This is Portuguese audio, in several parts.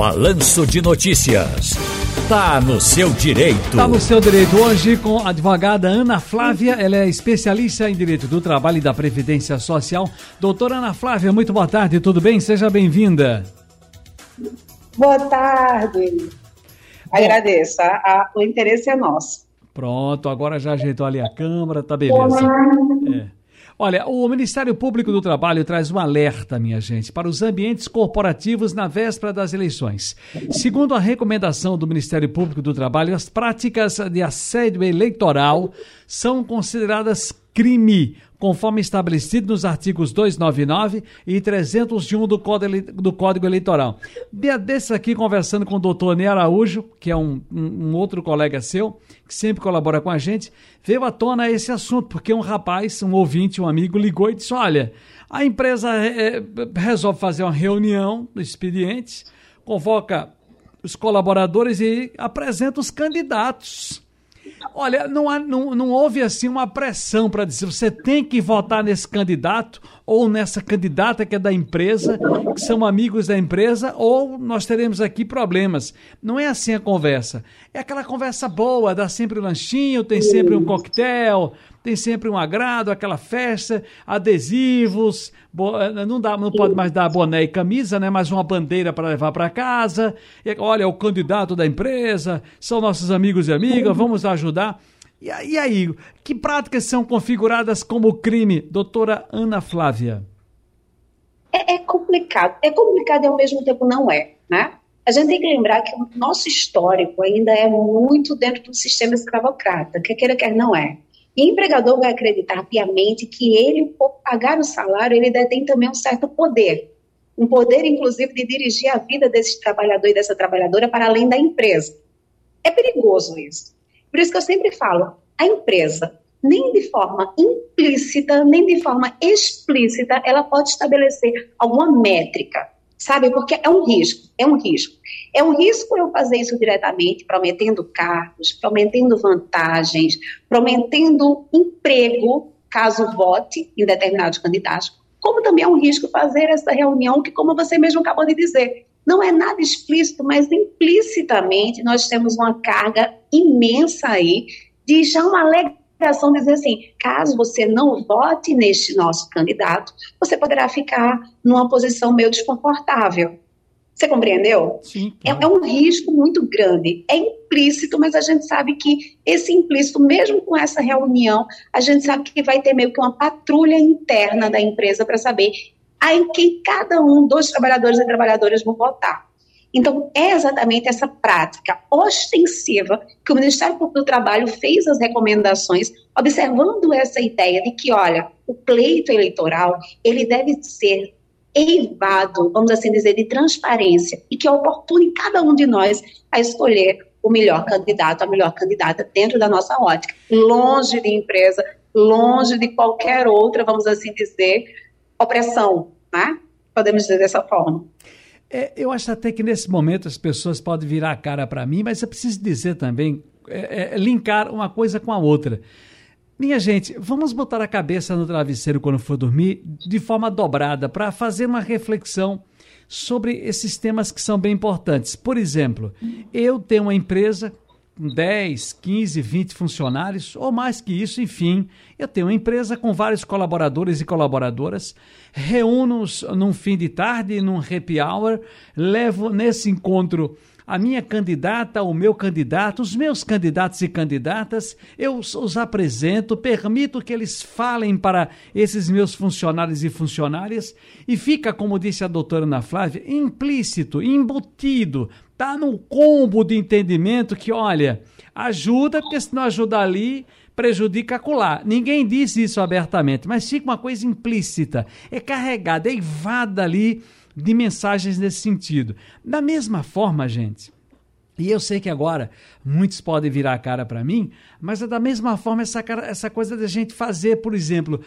Balanço de Notícias. Tá no seu direito. Tá no seu direito. Hoje com a advogada Ana Flávia, ela é especialista em direito do trabalho e da previdência social. Doutora Ana Flávia, muito boa tarde, tudo bem? Seja bem-vinda. Boa tarde. Agradeço, a, a, o interesse é nosso. Pronto, agora já ajeitou ali a câmera, tá beleza. É. Olha, o Ministério Público do Trabalho traz um alerta, minha gente, para os ambientes corporativos na véspera das eleições. Segundo a recomendação do Ministério Público do Trabalho, as práticas de assédio eleitoral são consideradas crime, conforme estabelecido nos artigos 299 e 301 do Código, do Código Eleitoral. Dia desses aqui, conversando com o doutor Ney Araújo, que é um, um, um, outro colega seu, que sempre colabora com a gente, veio à tona esse assunto, porque um rapaz, um ouvinte, um amigo, ligou e disse: Olha, a empresa é, resolve fazer uma reunião do expediente, convoca os colaboradores e apresenta os candidatos Olha, não, há, não, não houve assim uma pressão para dizer você tem que votar nesse candidato ou nessa candidata que é da empresa, que são amigos da empresa, ou nós teremos aqui problemas. Não é assim a conversa. É aquela conversa boa, dá sempre um lanchinho, tem sempre um coquetel, tem sempre um agrado, aquela festa, adesivos, eh, não, dá, não pode mais dar boné e camisa, né? Mas uma bandeira para levar para casa. E, olha, o candidato da empresa, são nossos amigos e amigas, vamos ajudar. E, e aí, que práticas são configuradas como crime, doutora Ana Flávia? É, é complicado. É complicado e ao mesmo tempo não é, né? A gente tem que lembrar que o nosso histórico ainda é muito dentro do sistema escravocrata, quer queira, quer não é. O empregador vai acreditar piamente que ele, por pagar o salário, ele detém também um certo poder. Um poder, inclusive, de dirigir a vida desse trabalhador e dessa trabalhadora para além da empresa. É perigoso isso. Por isso que eu sempre falo, a empresa, nem de forma implícita, nem de forma explícita, ela pode estabelecer alguma métrica sabe? Porque é um risco, é um risco. É um risco eu fazer isso diretamente, prometendo cargos, prometendo vantagens, prometendo emprego, caso vote em determinados candidatos, como também é um risco fazer essa reunião que, como você mesmo acabou de dizer, não é nada explícito, mas implicitamente nós temos uma carga imensa aí de já uma alegação dizer assim, caso você não vote neste nosso candidato, você poderá ficar numa posição meio desconfortável. Você compreendeu? Sim. É, é, um risco muito grande. É implícito, mas a gente sabe que esse implícito, mesmo com essa reunião, a gente sabe que vai ter meio que uma patrulha interna da empresa para saber em quem cada um dos trabalhadores e trabalhadoras vão votar. Então, é exatamente essa prática ostensiva que o Ministério Público do Trabalho fez as recomendações, observando essa ideia de que, olha, o pleito eleitoral, ele deve ser eivado, vamos assim dizer, de transparência, e que oportune cada um de nós a escolher o melhor candidato, a melhor candidata dentro da nossa ótica, longe de empresa, longe de qualquer outra, vamos assim dizer, opressão, né? Podemos dizer dessa forma. É, eu acho até que nesse momento as pessoas podem virar a cara para mim, mas eu preciso dizer também, é, é, linkar uma coisa com a outra. Minha gente, vamos botar a cabeça no travesseiro quando for dormir de forma dobrada para fazer uma reflexão sobre esses temas que são bem importantes. Por exemplo, eu tenho uma empresa 10, 15, 20 funcionários, ou mais que isso, enfim. Eu tenho uma empresa com vários colaboradores e colaboradoras, reúno-os num fim de tarde, num happy hour, levo nesse encontro a minha candidata, o meu candidato, os meus candidatos e candidatas, eu os apresento, permito que eles falem para esses meus funcionários e funcionárias e fica, como disse a doutora Ana Flávia, implícito, embutido, tá no combo de entendimento que, olha, ajuda, porque se não ajudar ali, prejudica acolá. Ninguém disse isso abertamente, mas fica uma coisa implícita, é carregada, é evada ali de mensagens nesse sentido. Da mesma forma, gente, e eu sei que agora muitos podem virar a cara para mim, mas é da mesma forma essa, essa coisa da gente fazer, por exemplo,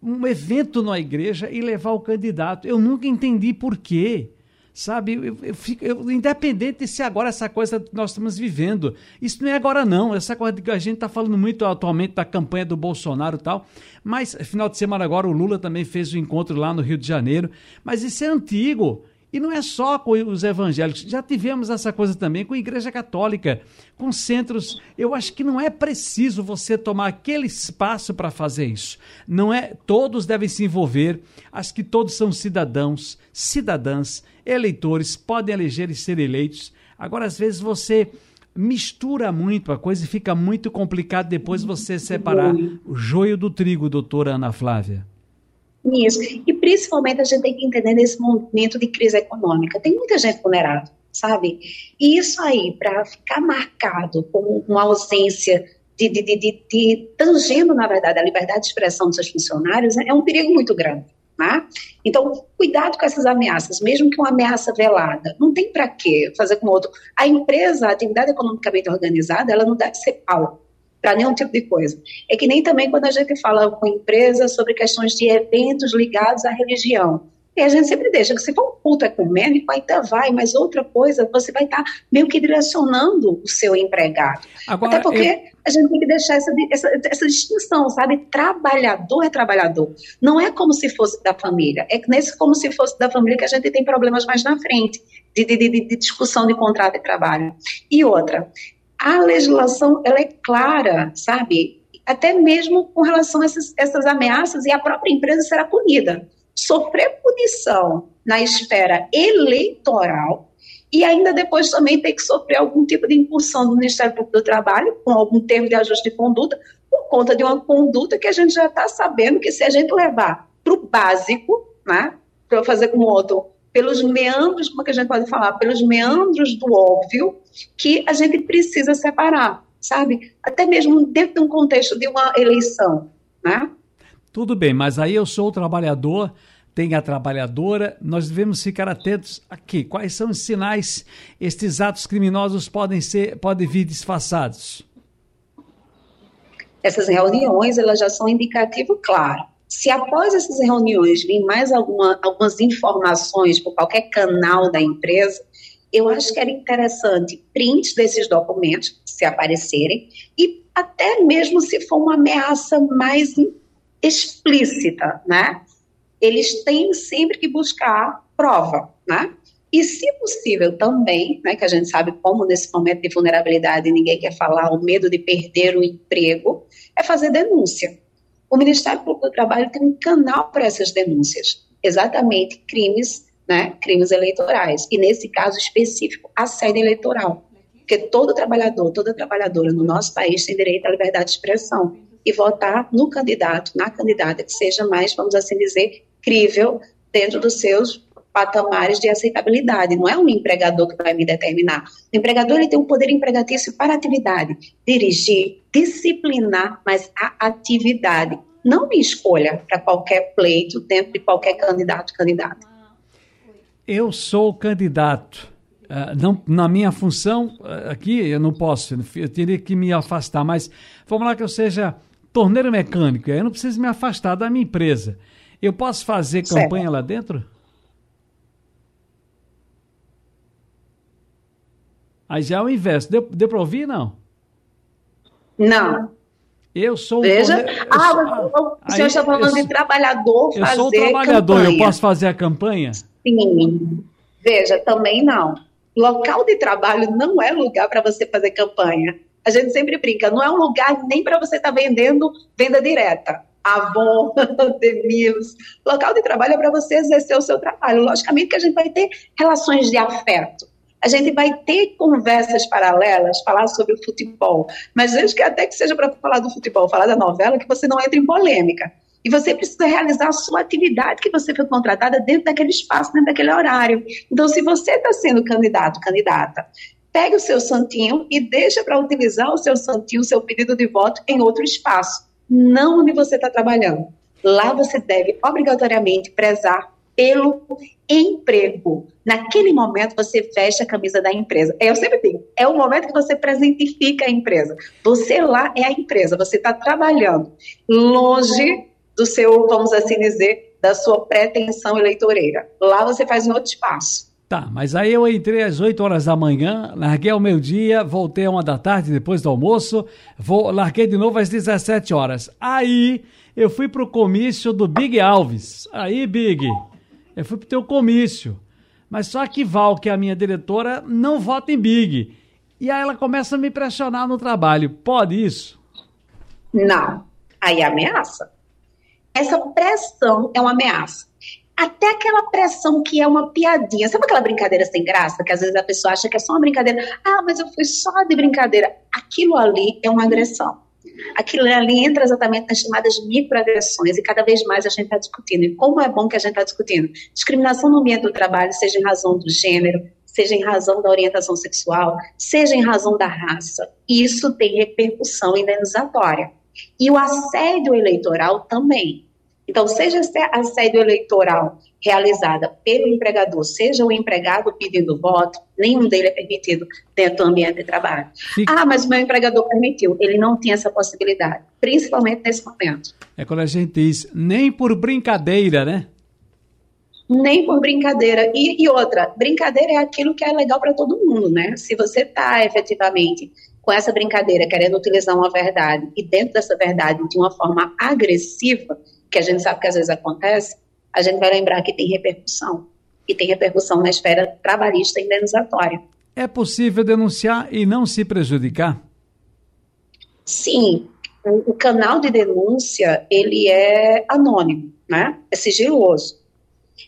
um evento na igreja e levar o candidato. Eu nunca entendi por quê. Sabe, eu, eu fico, eu, independente se agora essa coisa que nós estamos vivendo, isso não é agora não, essa coisa que a gente está falando muito atualmente da campanha do Bolsonaro e tal, mas final de semana agora o Lula também fez o um encontro lá no Rio de Janeiro, mas isso é antigo, E não é só com os evangélicos, já tivemos essa coisa também com a Igreja Católica, com centros. Eu acho que não é preciso você tomar aquele espaço para fazer isso. Não é, todos devem se envolver. Acho que todos são cidadãos, cidadãs, eleitores, podem eleger e ser eleitos. Agora, às vezes você mistura muito a coisa e fica muito complicado depois você separar o joio do trigo, doutora Ana Flávia. Isso. E principalmente a gente tem que entender nesse momento de crise econômica. Tem muita gente vulnerável, sabe? E isso aí, para ficar marcado como uma ausência de, de, de, de, tangendo, na verdade, a liberdade de expressão dos seus funcionários, é um perigo muito grande. Né? Então, cuidado com essas ameaças, mesmo que uma ameaça velada. Não tem para quê fazer com outro. A empresa, a atividade economicamente organizada, ela não deve ser pau para nenhum tipo de coisa. É que nem também quando a gente fala com empresas sobre questões de eventos ligados à religião. E a gente sempre deixa que se for um culto ecumênico, ainda vai, mas outra coisa, você vai estar tá meio que direcionando o seu empregado. Agora, Até porque eu... a gente tem que deixar essa, essa, essa, distinção, sabe? Trabalhador é trabalhador. Não é como se fosse da família. É nesse como se fosse da família que a gente tem problemas mais na frente, de, de, de, de discussão de contrato de trabalho. E outra, a legislação ela é clara, sabe? Até mesmo com relação a essas, essas ameaças e a própria empresa será punida. Sofrer punição na esfera eleitoral e ainda depois também ter que sofrer algum tipo de impulsão do Ministério Público do Trabalho, com algum termo de ajuste de conduta, por conta de uma conduta que a gente já está sabendo que se a gente levar para o básico, né, para fazer com outro pelos meandros, como é que a gente pode falar? Pelos meandros do óbvio que a gente precisa separar, sabe? Até mesmo dentro de um contexto de uma eleição, né? Tudo bem, mas aí eu sou o trabalhador, tem a trabalhadora, nós devemos ficar atentos aqui. Quais são os sinais estes atos criminosos podem ser, podem vir disfarçados? Essas reuniões, elas já são indicativo claro se após essas reuniões vir mais alguma, algumas informações por qualquer canal da empresa, eu acho que era interessante prints desses documentos, se aparecerem, e até mesmo se for uma ameaça mais explícita, né? Eles têm sempre que buscar prova, né? E, se possível, também, né, que a gente sabe como nesse momento de vulnerabilidade ninguém quer falar, o medo de perder o emprego, é fazer denúncia o Ministério Público do Trabalho tem um canal para essas denúncias, exatamente crimes, né, crimes eleitorais, e nesse caso específico, assédio eleitoral, porque todo trabalhador, toda trabalhadora no nosso país tem direito à liberdade de expressão e votar no candidato, na candidata que seja mais, vamos assim dizer, crível dentro dos seus patamares de aceitabilidade. Não é um empregador que vai me determinar. O empregador ele tem um poder empregatício para atividade, dirigir, disciplinar, mas a atividade. Não me escolha para qualquer pleito dentro de qualquer candidato candidata. Eu sou candidato. Uh, não, na minha função uh, aqui, eu não posso, eu teria que me afastar, mas vamos lá que eu seja torneiro mecânico, eu não preciso me afastar da minha empresa. Eu posso fazer campanha certo. lá dentro? Aí já é o inverso. Deu, deu para ouvir, não? Não. Eu sou um Veja, ah, sou, o senhor está falando de trabalhador fazer Eu sou trabalhador, campanha. eu posso fazer a campanha? Sim. Veja, também não. Local de trabalho não é lugar para você fazer campanha. A gente sempre brinca, não é um lugar nem para você estar tá vendendo venda direta. Avon, Demilos. Local de trabalho é para você exercer o seu trabalho. Logicamente que a gente vai ter relações de afeto a gente vai ter conversas paralelas, falar sobre o futebol, mas antes que até que seja para falar do futebol, falar da novela, que você não entre em polêmica. E você precisa realizar a sua atividade que você foi contratada dentro daquele espaço, dentro daquele horário. Então, se você está sendo candidato, candidata, pegue o seu santinho e deixa para utilizar o seu santinho, o seu pedido de voto em outro espaço, não onde você está trabalhando. Lá você deve obrigatoriamente prezar pelo emprego. Naquele momento você veste a camisa da empresa. Eu sempre digo, é o momento que você presentifica a empresa. Você lá é a empresa, você está trabalhando longe do seu, vamos assim dizer, da sua pretensão eleitoreira. Lá você faz um outro espaço. Tá, mas aí eu entrei às 8 horas da manhã, larguei ao meio-dia, voltei a uma da tarde depois do almoço, vou, larguei de novo às 17 horas. Aí eu fui pro comício do Big Alves. Aí, Big, eu fui pro teu comício. mas só que Val, que é a minha diretora, não vota em Big. E aí ela começa a me pressionar no trabalho. Pode isso? Não. Aí é ameaça. Essa pressão é uma ameaça. Até aquela pressão que é uma piadinha. Sabe aquela brincadeira sem graça? Que às vezes a pessoa acha que é só uma brincadeira. Ah, mas eu fui só de brincadeira. Aquilo ali é uma agressão. Aquilo ali entra exatamente nas chamadas microagressões e cada vez mais a gente está discutindo. E como é bom que a gente está discutindo. Discriminação no ambiente do trabalho, seja em razão do gênero, seja em razão da orientação sexual, seja em razão da raça. Isso tem repercussão indenizatória. E o assédio eleitoral também. Então, seja assédio eleitoral realizada pelo empregador, seja o empregado pedindo voto, nenhum dele é permitido dentro do ambiente de trabalho. Fica... Ah, mas o meu empregador permitiu. Ele não tinha essa possibilidade, principalmente nesse momento. É quando a gente diz, nem por brincadeira, né? Nem por brincadeira. E, e outra, brincadeira é aquilo que é legal para todo mundo, né? Se você está efetivamente com essa brincadeira, querendo utilizar uma verdade, e dentro dessa verdade de uma forma agressiva, que a gente sabe que às vezes acontece, a gente vai lembrar que tem repercussão. E tem repercussão na esfera trabalhista e indenizatória. É possível denunciar e não se prejudicar? Sim. O, o canal de denúncia, ele é anônimo, né? É sigiloso.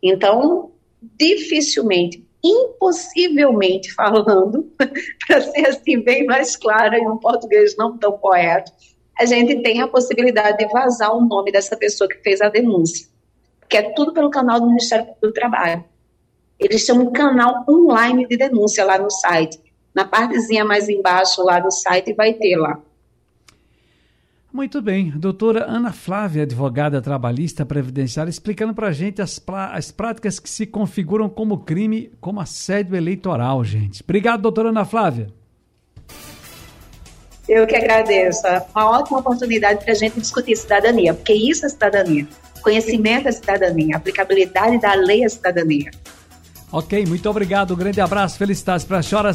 Então, dificilmente, impossivelmente falando, para ser assim bem mais clara em um português não tão poético, a gente tem a possibilidade de vazar o nome dessa pessoa que fez a denúncia, que é tudo pelo canal do Ministério do Trabalho. Eles têm um canal online de denúncia lá no site. Na partezinha mais embaixo lá do site vai ter lá. Muito bem. Doutora Ana Flávia, advogada trabalhista previdenciária, explicando para a gente as, as práticas que se configuram como crime, como assédio eleitoral, gente. Obrigado, doutora Ana Flávia. Eu que agradeço. É uma ótima oportunidade para a gente discutir cidadania, porque isso é cidadania. Conhecimento é cidadania. Aplicabilidade da lei é cidadania. Ok, muito obrigado. Um grande abraço. Felicidades para a senhora.